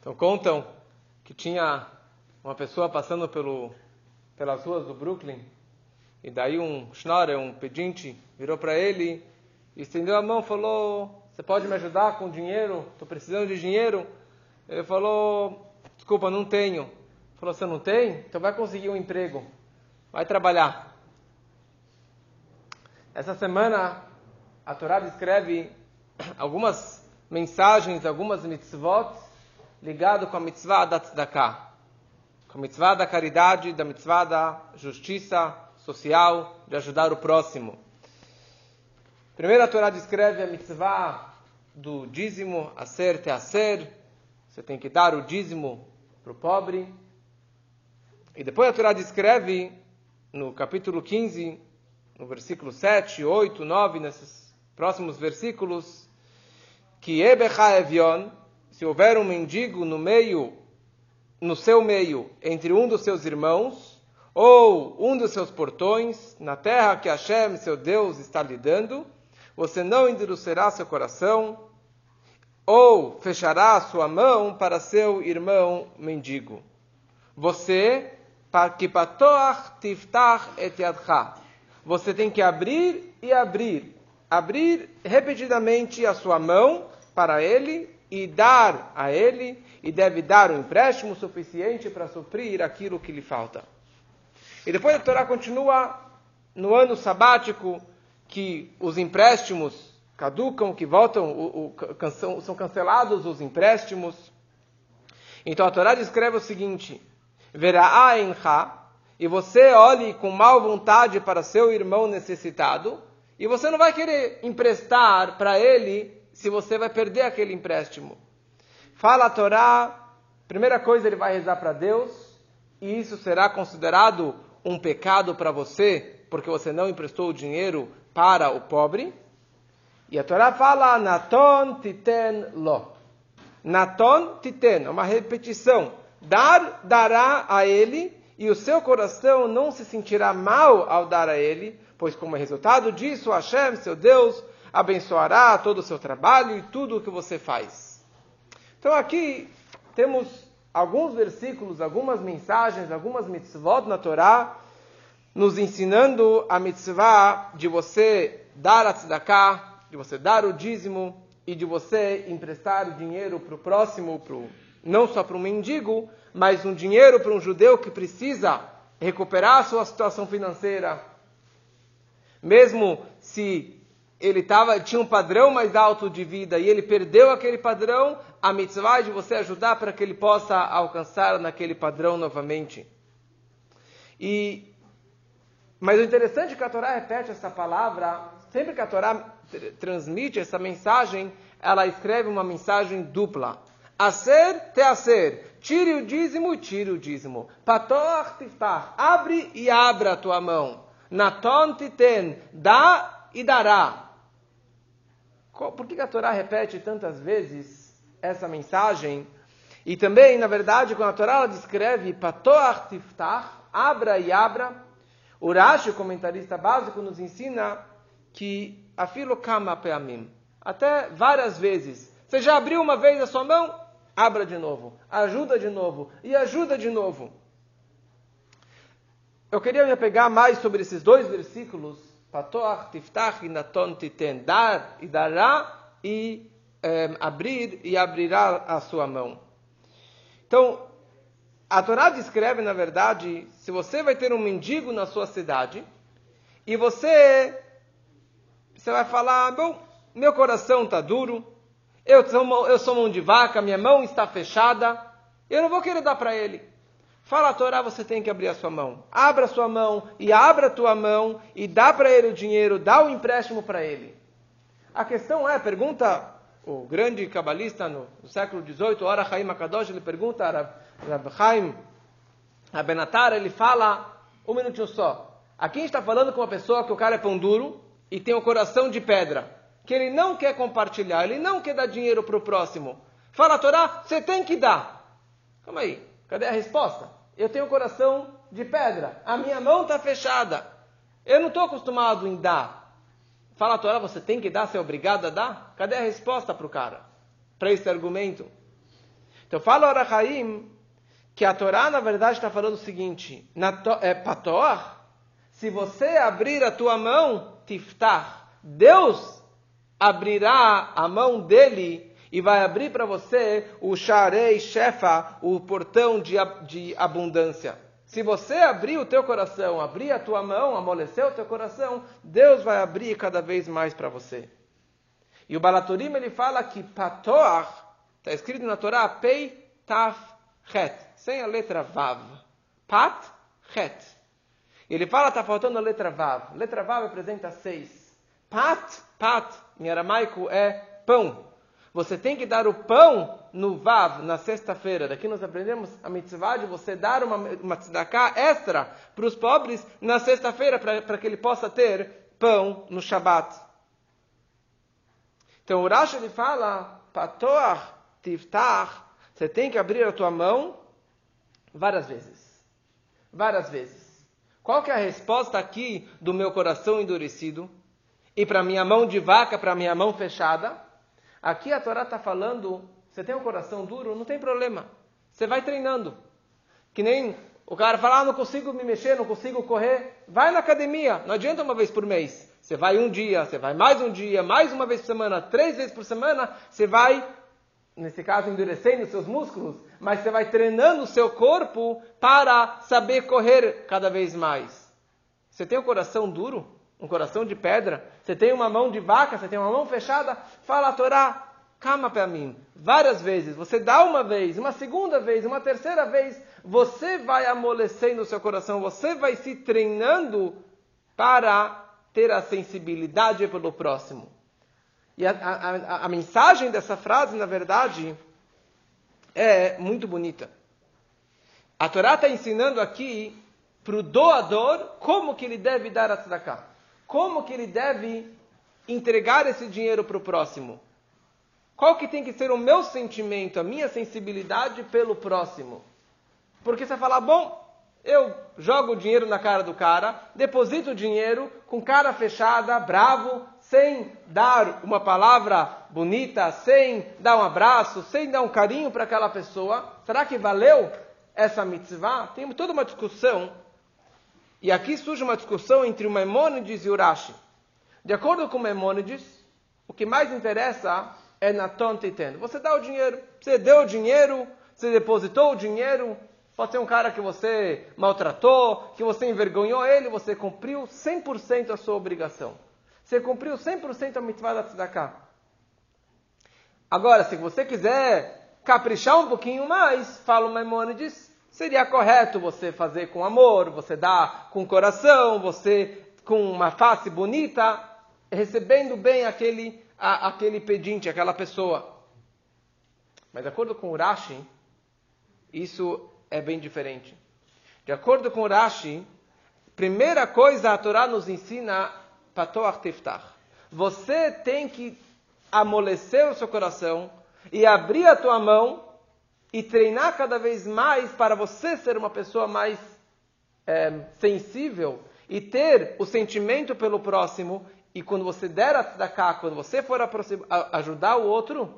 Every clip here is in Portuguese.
Então contam que tinha uma pessoa passando pelo, pelas ruas do Brooklyn e daí um schnorrer, um pedinte, virou para ele estendeu a mão falou: Você pode me ajudar com dinheiro? Estou precisando de dinheiro. Ele falou: Desculpa, não tenho. Ele falou: Você não tem? Então vai conseguir um emprego. Vai trabalhar. Essa semana a Torá descreve algumas mensagens, algumas mitzvot ligado com a mitzvah da tzedakah, com a mitzvah da caridade, da mitzvah da justiça social, de ajudar o próximo. Primeiro a Torá descreve a mitzvah do dízimo, a ser te a ser, você tem que dar o dízimo para o pobre. E depois a Torá descreve no capítulo 15, no versículo 7, 8, 9, nesses próximos versículos, que Ebecha Evion, se houver um mendigo no meio, no seu meio, entre um dos seus irmãos, ou um dos seus portões, na terra que Hashem, seu Deus, está lhe dando, você não endurecerá seu coração, ou fechará a sua mão para seu irmão mendigo. Você. Você tem que abrir e abrir, abrir repetidamente a sua mão para ele e dar a ele, e deve dar um empréstimo suficiente para suprir aquilo que lhe falta. E depois a Torá continua no ano sabático que os empréstimos caducam, que voltam, o, o, são cancelados os empréstimos. Então a Torá descreve o seguinte: Verá encha, e você olhe com mal vontade para seu irmão necessitado, e você não vai querer emprestar para ele se você vai perder aquele empréstimo. Fala a Torá, primeira coisa ele vai rezar para Deus, e isso será considerado um pecado para você, porque você não emprestou o dinheiro para o pobre. E a Torá fala, Naton titen lo. Naton titen, é uma repetição. Dar, dará a ele, e o seu coração não se sentirá mal ao dar a ele, pois como resultado disso, Hashem, seu Deus, abençoará todo o seu trabalho e tudo o que você faz. Então aqui temos alguns versículos, algumas mensagens, algumas mitzvot na Torá, nos ensinando a mitzvah de você dar a tzedakah, de você dar o dízimo e de você emprestar o dinheiro para o próximo, pro, não só para um mendigo, mas um dinheiro para um judeu que precisa recuperar a sua situação financeira. Mesmo se ele tava, tinha um padrão mais alto de vida e ele perdeu aquele padrão, a mitzvah de você ajudar para que ele possa alcançar naquele padrão novamente. E, mas o interessante é que a Torá repete essa palavra, sempre que a Torá transmite essa mensagem, ela escreve uma mensagem dupla. A ser, te a ser. Tire o dízimo, tire o dízimo. Pator tiftach. Abre e abra a tua mão. Naton titen. Dá e dará. Por que a Torá repete tantas vezes essa mensagem? E também, na verdade, quando a Torá descreve Patoach Tiftach, abra e abra, o Rashi, o comentarista básico, nos ensina que afilo kama peamim, até várias vezes. Você já abriu uma vez a sua mão? Abra de novo, ajuda de novo e ajuda de novo. Eu queria me apegar mais sobre esses dois versículos Patoach tiftach naton titen. Dar e dará e abrir e abrirá a sua mão. Então, a Torá descreve, na verdade, se você vai ter um mendigo na sua cidade e você, você vai falar, bom, meu coração está duro, eu sou, eu sou mão de vaca, minha mão está fechada, eu não vou querer dar para ele. Fala a Torá, você tem que abrir a sua mão. Abra a sua mão e abra a tua mão e dá para ele o dinheiro, dá o empréstimo para ele. A questão é, pergunta o grande cabalista no, no século XVIII, Ora Chaim Akadosh, ele pergunta a Rab Chaim Abenatar, ele fala, um minutinho só. Aqui a gente está falando com uma pessoa que o cara é pão duro e tem o um coração de pedra, que ele não quer compartilhar, ele não quer dar dinheiro para o próximo. Fala a Torá, você tem que dar. Calma aí, cadê a resposta? Eu tenho coração de pedra, a minha mão está fechada. Eu não estou acostumado em dar. Fala a Torá, você tem que dar, você é obrigado a dar? Cadê a resposta para o cara? Para esse argumento? Então fala o Arahaim que a Torá, na verdade, está falando o seguinte, na to, é, Pator, se você abrir a tua mão, tiftar, Deus abrirá a mão dele e vai abrir para você o Sharei Shefa, o portão de, de abundância. Se você abrir o teu coração, abrir a tua mão, amolecer o teu coração, Deus vai abrir cada vez mais para você. E o Balaturim ele fala que Patoach, está escrito na Torá, Pei Taf Het sem a letra Vav. Pat, Het. Ele fala, está faltando a letra Vav. Letra Vav representa seis. Pat, Pat, em aramaico é pão. Você tem que dar o pão no Vav, na sexta-feira. Daqui nós aprendemos a mitzvah de você dar uma, uma tzedakah extra para os pobres na sexta-feira, para que ele possa ter pão no Shabat. Então o Rashi ele fala, Patoach, Tiftach, você tem que abrir a tua mão Várias vezes. Várias vezes. Qual que é a resposta aqui do meu coração endurecido? E para minha mão de vaca, para minha mão fechada? Aqui a Torá está falando, você tem um coração duro, não tem problema. Você vai treinando. Que nem o cara fala, ah, não consigo me mexer, não consigo correr. Vai na academia, não adianta uma vez por mês. Você vai um dia, você vai mais um dia, mais uma vez por semana, três vezes por semana, você vai nesse caso endurecendo seus músculos, mas você vai treinando o seu corpo para saber correr cada vez mais. Você tem um coração duro, um coração de pedra, você tem uma mão de vaca, você tem uma mão fechada, fala a Torá, calma para mim, várias vezes, você dá uma vez, uma segunda vez, uma terceira vez, você vai amolecendo o seu coração, você vai se treinando para ter a sensibilidade pelo próximo. E a, a, a mensagem dessa frase, na verdade, é muito bonita. A Torá está ensinando aqui para o doador como que ele deve dar a tzedakah. Como que ele deve entregar esse dinheiro para o próximo. Qual que tem que ser o meu sentimento, a minha sensibilidade pelo próximo. Porque você fala, bom, eu jogo o dinheiro na cara do cara, deposito o dinheiro com cara fechada, bravo, sem dar uma palavra bonita, sem dar um abraço, sem dar um carinho para aquela pessoa, será que valeu essa mitzvah? Tem toda uma discussão. E aqui surge uma discussão entre o Maimonides e o Urashi. De acordo com o Maimonides, o que mais interessa é na tonta e tendo. Você dá o dinheiro, você deu o dinheiro, você depositou o dinheiro, pode ser um cara que você maltratou, que você envergonhou ele, você cumpriu 100% a sua obrigação. Você cumpriu 100% a mitzvah da tzedakah. Agora, se você quiser caprichar um pouquinho mais, fala o Maimonides, seria correto você fazer com amor, você dar com coração, você com uma face bonita, recebendo bem aquele, a, aquele pedinte, aquela pessoa. Mas de acordo com o Rashi, isso é bem diferente. De acordo com o Rashi, primeira coisa a Torá nos ensina Patoach Tiftach. Você tem que amolecer o seu coração e abrir a tua mão e treinar cada vez mais para você ser uma pessoa mais é, sensível e ter o sentimento pelo próximo. E quando você der a tzedakah, quando você for ajudar o outro,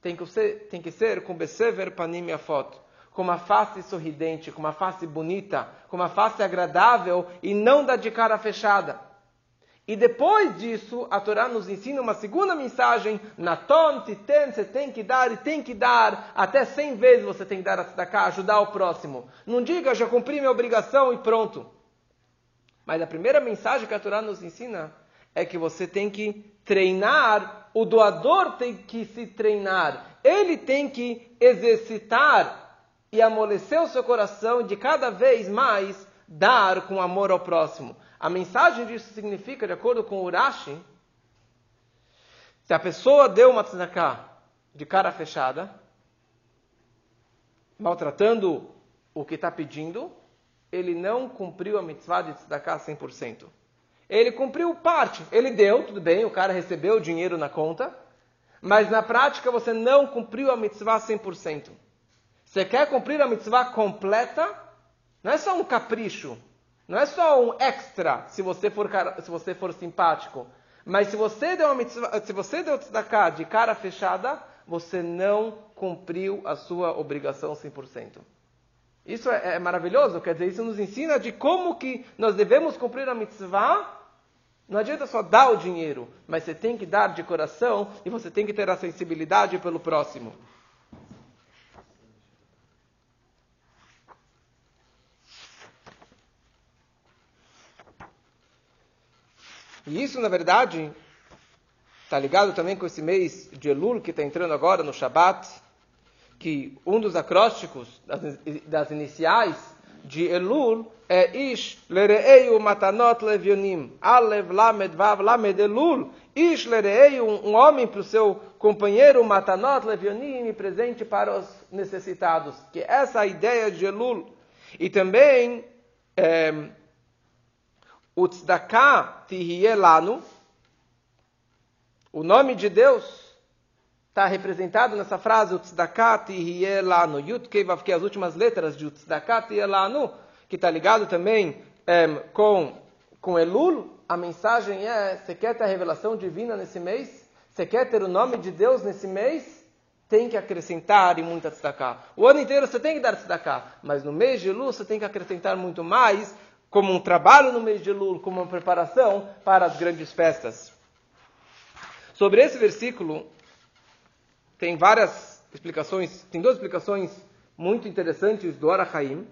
tem que ser, tem que ser com Besever Panim a foto com uma face sorridente, com uma face bonita, com uma face agradável e não da de cara fechada. E depois disso, a Torá nos ensina uma segunda mensagem, Naton, Titen, você tem que dar e tem que dar, até 100 vezes você tem que dar a tzedakah, ajudar o próximo. Não diga, já cumpri minha obrigação e pronto. Mas a primeira mensagem que a Torá nos ensina é que você tem que treinar, o doador tem que se treinar, ele tem que exercitar e amolecer o seu coração de cada vez mais dar com amor ao próximo. A mensagem disso significa, de acordo com o Urashi, se a pessoa deu uma tzedakah de cara fechada, maltratando o que está pedindo, ele não cumpriu a mitzvah de tzedakah 100%. Ele cumpriu parte, ele deu, tudo bem, o cara recebeu o dinheiro na conta, mas na prática você não cumpriu a mitzvah 100%. Você quer cumprir a mitzvah completa? Não é só um capricho, não é só um extra se você for, se você for simpático. Mas se você deu uma mitzvah, se você deu tzedakah de cara fechada, você não cumpriu a sua obrigação 100%. Isso é, é maravilhoso, quer dizer, isso nos ensina de como que nós devemos cumprir a mitzvah. Não adianta só dar o dinheiro, mas você tem que dar de coração e você tem que ter a sensibilidade pelo próximo. E isso, na verdade, está ligado também com esse mês de Elul que está entrando agora no Shabat, que um dos acrósticos das, das iniciais de Elul é Ish lereu matanot levionim. Alev lamed vav lamed Elul. Ish lereu, um homem para o seu companheiro matanot levionim, presente para os necessitados. Que essa é a ideia de Elul. E também é, o tzedakah lanu, o nome de Deus está representado nessa frase, o tzedakah lanu, yud kevav, que é as últimas letras de tzedakah lanu, que está ligado também é, com, com Elul, a mensagem é, você quer ter a revelação divina nesse mês? Você quer ter o nome de Deus nesse mês? Tem que acrescentar e muita tzedakah. O ano inteiro você tem que dar tzedakah, mas no mês de Elul você tem que acrescentar muito mais, como um trabalho no mês de Lul, como uma preparação para as grandes festas. Sobre esse versículo, tem várias explicações, tem duas explicações muito interessantes do Arahaim.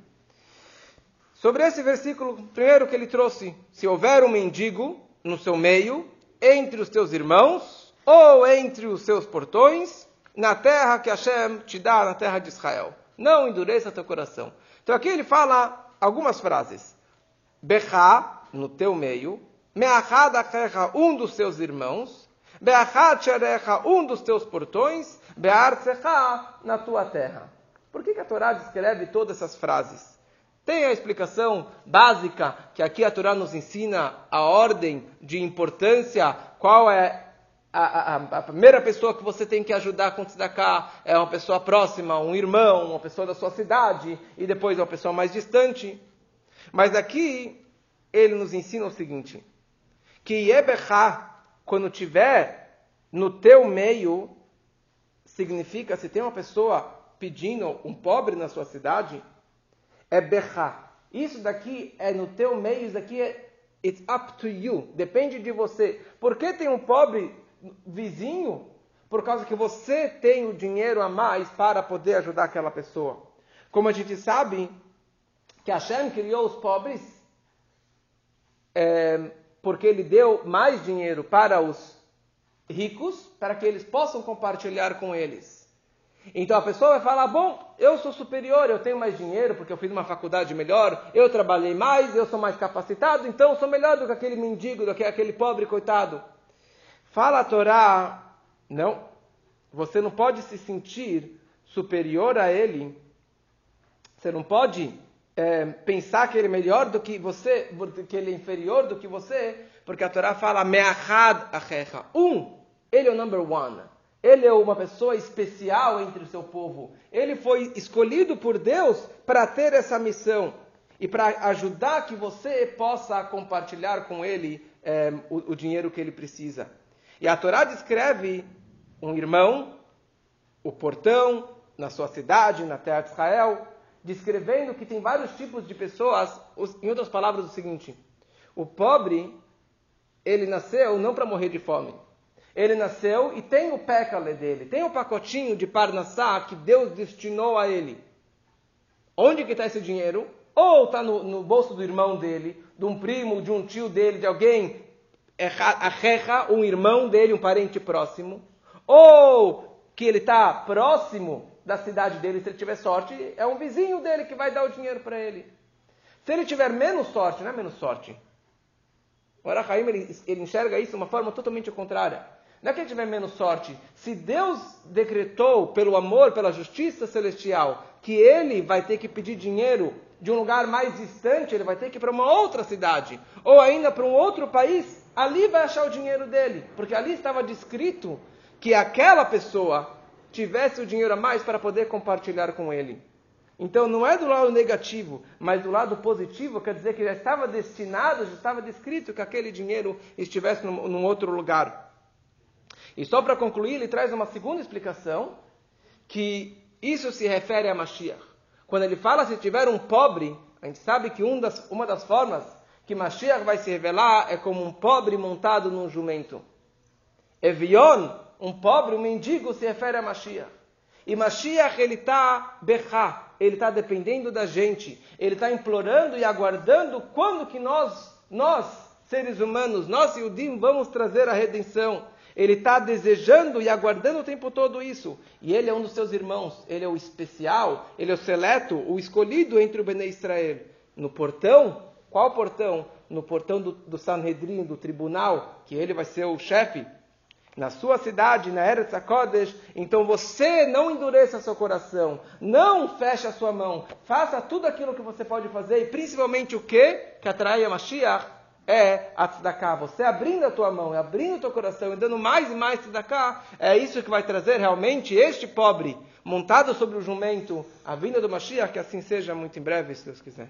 Sobre esse versículo, primeiro que ele trouxe, se houver um mendigo no seu meio, entre os teus irmãos, ou entre os seus portões, na terra que Hashem te dá, na terra de Israel. Não endureça teu coração. Então aqui ele fala algumas frases. Bechá, no teu meio, Meachad Achecha, um dos seus irmãos, Beachad Sherecha, um dos teus portões, Beartzecha, na tua terra. Por que, que a Torá descreve todas essas frases? Tem a explicação básica que aqui a Torá nos ensina a ordem de importância, qual é a, a, a, primeira pessoa que você tem que ajudar com tzedakah é uma pessoa próxima, um irmão, uma pessoa da sua cidade, e depois uma pessoa mais distante. Mas aqui ele nos ensina o seguinte: que Yebechá, quando tiver no teu meio, significa se tem uma pessoa pedindo um pobre na sua cidade, é Bechá. Isso daqui é no teu meio, isso daqui é It's up to you. Depende de você. Por que tem um pobre vizinho? Por causa que você tem o dinheiro a mais para poder ajudar aquela pessoa. Como a gente sabe, que Hashem criou os pobres é, porque ele deu mais dinheiro para os ricos, para que eles possam compartilhar com eles. Então a pessoa vai falar: bom, eu sou superior, eu tenho mais dinheiro porque eu fiz uma faculdade melhor, eu trabalhei mais, eu sou mais capacitado, então eu sou melhor do que aquele mendigo, do que aquele pobre coitado. Fala a Torá: não, você não pode se sentir superior a ele, você não pode é, pensar que ele é melhor do que você, que ele é inferior do que você, porque a Torá fala me'achad achecha. Um, ele é o number one. Ele é uma pessoa especial entre o seu povo. Ele foi escolhido por Deus para ter essa missão e para ajudar que você possa compartilhar com ele é, o, o dinheiro que ele precisa. E a Torá descreve um irmão, o portão, na sua cidade, na terra de Israel, descrevendo que tem vários tipos de pessoas, em outras palavras, o seguinte: o pobre, ele nasceu não para morrer de fome. Ele nasceu e tem o pécale dele, tem o pacotinho de parnassá que Deus destinou a ele. Onde que está esse dinheiro? Ou está no, no, bolso do irmão dele, de um primo, de um tio dele, de alguém, um irmão dele, um parente próximo. Ou que ele está próximo da cidade dele, se ele tiver sorte, é um vizinho dele que vai dar o dinheiro para ele. Se ele tiver menos sorte, não é menos sorte. O Arahaim, ele, ele enxerga isso de uma forma totalmente contrária. Não é que ele tiver menos sorte. Se Deus decretou, pelo amor, pela justiça celestial, que ele vai ter que pedir dinheiro de um lugar mais distante, ele vai ter que ir para uma outra cidade, ou ainda para um outro país, ali vai achar o dinheiro dele. Porque ali estava descrito que aquela pessoa tivesse o dinheiro a mais para poder compartilhar com ele. Então não é do lado negativo, mas do lado positivo, quer dizer que já estava destinado, já estava descrito que aquele dinheiro estivesse num, num outro lugar. E só para concluir, ele traz uma segunda explicação, que isso se refere a Mashiach. Quando ele fala se tiver um pobre, a gente sabe que um das, uma das formas que Mashiach vai se revelar é como um pobre montado num jumento. Evion, um pobre, um mendigo, se refere a Mashiach. E Mashiach, ele está berrá, ele está dependendo da gente. Ele está implorando e aguardando quando que nós, nós, seres humanos, nós, Yudim, vamos trazer a redenção. Ele está desejando e aguardando o tempo todo isso. E ele é um dos seus irmãos. Ele é o especial, ele é o seleto, o escolhido entre o Bnei Israel. No portão, qual portão? No portão do, do Sanhedrin, do tribunal, que ele vai ser o chefe na sua cidade, na Eretz HaKodesh, então você não endureça seu coração, não feche a sua mão, faça tudo aquilo que você pode fazer, e principalmente o que? Que atrai a Mashiach é a tzedakah. Você abrindo a tua mão, abrindo o teu coração e dando mais e mais tzedakah, é isso que vai trazer realmente este pobre, montado sobre o jumento, a vinda do Mashiach, que assim seja muito em breve, se Deus quiser.